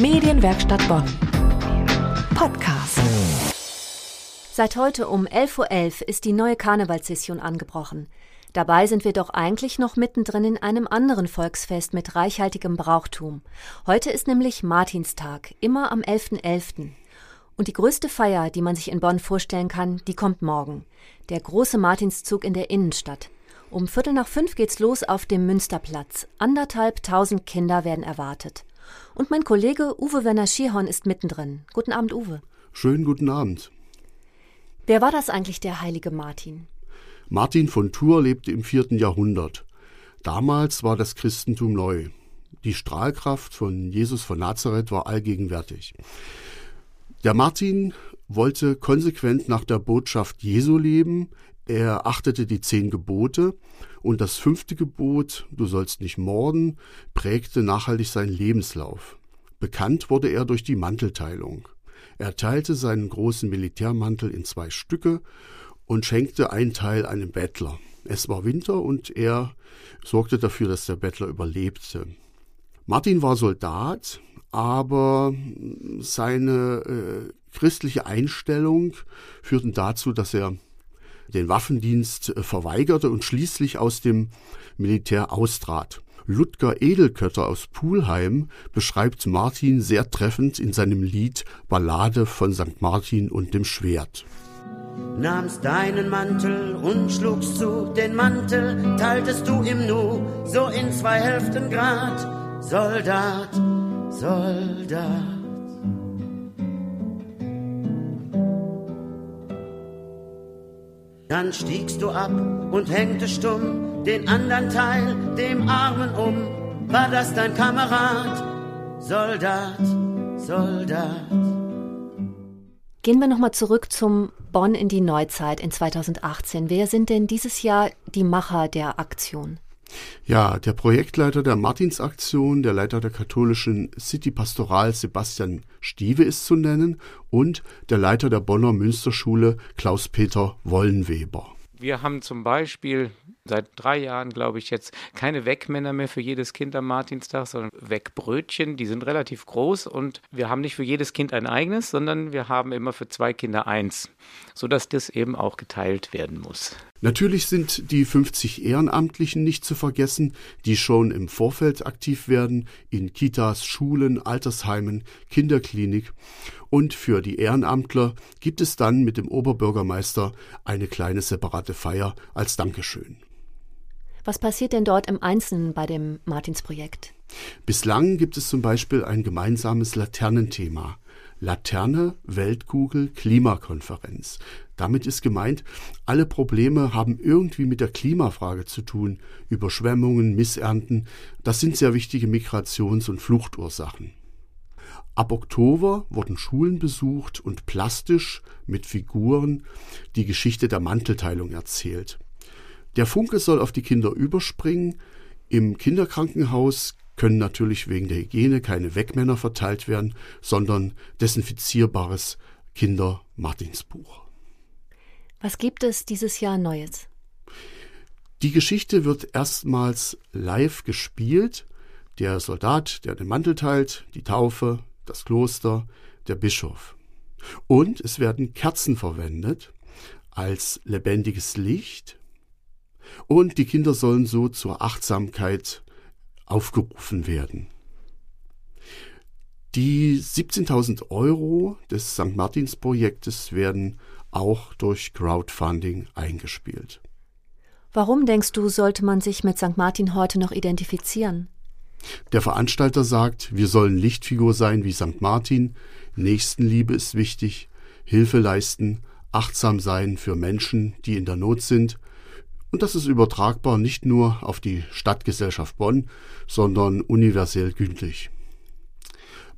Medienwerkstatt Bonn. Podcast. Seit heute um 11.11 Uhr ist die neue Karnevalssession angebrochen. Dabei sind wir doch eigentlich noch mittendrin in einem anderen Volksfest mit reichhaltigem Brauchtum. Heute ist nämlich Martinstag, immer am 11.11. .11. Und die größte Feier, die man sich in Bonn vorstellen kann, die kommt morgen. Der große Martinszug in der Innenstadt. Um Viertel nach fünf geht's los auf dem Münsterplatz. Anderthalb tausend Kinder werden erwartet. Und mein Kollege Uwe Werner Schierhorn ist mittendrin. Guten Abend, Uwe. Schönen guten Abend. Wer war das eigentlich, der heilige Martin? Martin von Tours lebte im vierten Jahrhundert. Damals war das Christentum neu. Die Strahlkraft von Jesus von Nazareth war allgegenwärtig. Der Martin wollte konsequent nach der Botschaft Jesu leben. Er achtete die zehn Gebote und das fünfte Gebot, du sollst nicht morden, prägte nachhaltig seinen Lebenslauf. Bekannt wurde er durch die Mantelteilung. Er teilte seinen großen Militärmantel in zwei Stücke und schenkte einen Teil einem Bettler. Es war Winter und er sorgte dafür, dass der Bettler überlebte. Martin war Soldat, aber seine äh, christliche Einstellung führten dazu, dass er den Waffendienst äh, verweigerte und schließlich aus dem Militär austrat. Ludger Edelkötter aus Pulheim beschreibt Martin sehr treffend in seinem Lied Ballade von St. Martin und dem Schwert. Nahmst deinen Mantel und schlugst zu, den Mantel teiltest du im Nu, so in zwei Hälften Grad, Soldat, Soldat. Dann stiegst du ab und hängte stumm den anderen Teil dem Armen um. War das dein Kamerad? Soldat, Soldat. Gehen wir nochmal zurück zum Bonn in die Neuzeit in 2018. Wer sind denn dieses Jahr die Macher der Aktion? Ja, der Projektleiter der Martinsaktion, der Leiter der katholischen City Pastoral Sebastian Stieve ist zu nennen und der Leiter der Bonner Münsterschule Klaus-Peter Wollenweber. Wir haben zum Beispiel seit drei Jahren, glaube ich, jetzt keine Wegmänner mehr für jedes Kind am Martinstag, sondern Wegbrötchen. Die sind relativ groß und wir haben nicht für jedes Kind ein eigenes, sondern wir haben immer für zwei Kinder eins, sodass das eben auch geteilt werden muss. Natürlich sind die 50 Ehrenamtlichen nicht zu vergessen, die schon im Vorfeld aktiv werden, in Kitas, Schulen, Altersheimen, Kinderklinik. Und für die Ehrenamtler gibt es dann mit dem Oberbürgermeister eine kleine separate Feier als Dankeschön. Was passiert denn dort im Einzelnen bei dem Martinsprojekt? Bislang gibt es zum Beispiel ein gemeinsames Laternenthema. Laterne, Weltkugel, Klimakonferenz. Damit ist gemeint, alle Probleme haben irgendwie mit der Klimafrage zu tun. Überschwemmungen, Missernten, das sind sehr wichtige Migrations- und Fluchtursachen. Ab Oktober wurden Schulen besucht und plastisch mit Figuren die Geschichte der Mantelteilung erzählt. Der Funke soll auf die Kinder überspringen. Im Kinderkrankenhaus können natürlich wegen der Hygiene keine Wegmänner verteilt werden, sondern desinfizierbares Kinder-Martinsbuch. Was gibt es dieses Jahr Neues? Die Geschichte wird erstmals live gespielt. Der Soldat, der den Mantel teilt, die Taufe, das Kloster, der Bischof. Und es werden Kerzen verwendet als lebendiges Licht. Und die Kinder sollen so zur Achtsamkeit aufgerufen werden. Die 17.000 Euro des St. Martins Projektes werden auch durch Crowdfunding eingespielt. Warum denkst du, sollte man sich mit St. Martin heute noch identifizieren? Der Veranstalter sagt, wir sollen Lichtfigur sein wie St. Martin, Nächstenliebe ist wichtig, Hilfe leisten, achtsam sein für Menschen, die in der Not sind und das ist übertragbar nicht nur auf die Stadtgesellschaft Bonn, sondern universell gültig.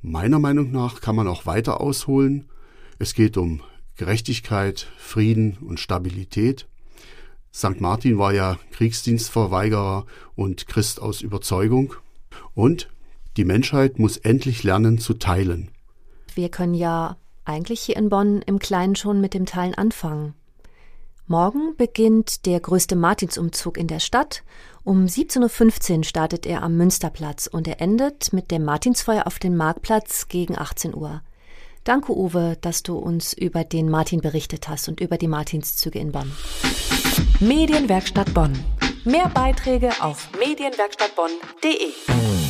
Meiner Meinung nach kann man auch weiter ausholen. Es geht um Gerechtigkeit, Frieden und Stabilität. St. Martin war ja Kriegsdienstverweigerer und Christ aus Überzeugung. Und die Menschheit muss endlich lernen zu teilen. Wir können ja eigentlich hier in Bonn im Kleinen schon mit dem Teilen anfangen. Morgen beginnt der größte Martinsumzug in der Stadt. Um 17.15 Uhr startet er am Münsterplatz und er endet mit dem Martinsfeuer auf dem Marktplatz gegen 18 Uhr. Danke, Uwe, dass du uns über den Martin berichtet hast und über die Martinszüge in Bonn. Medienwerkstatt Bonn. Mehr Beiträge auf medienwerkstattbonn.de.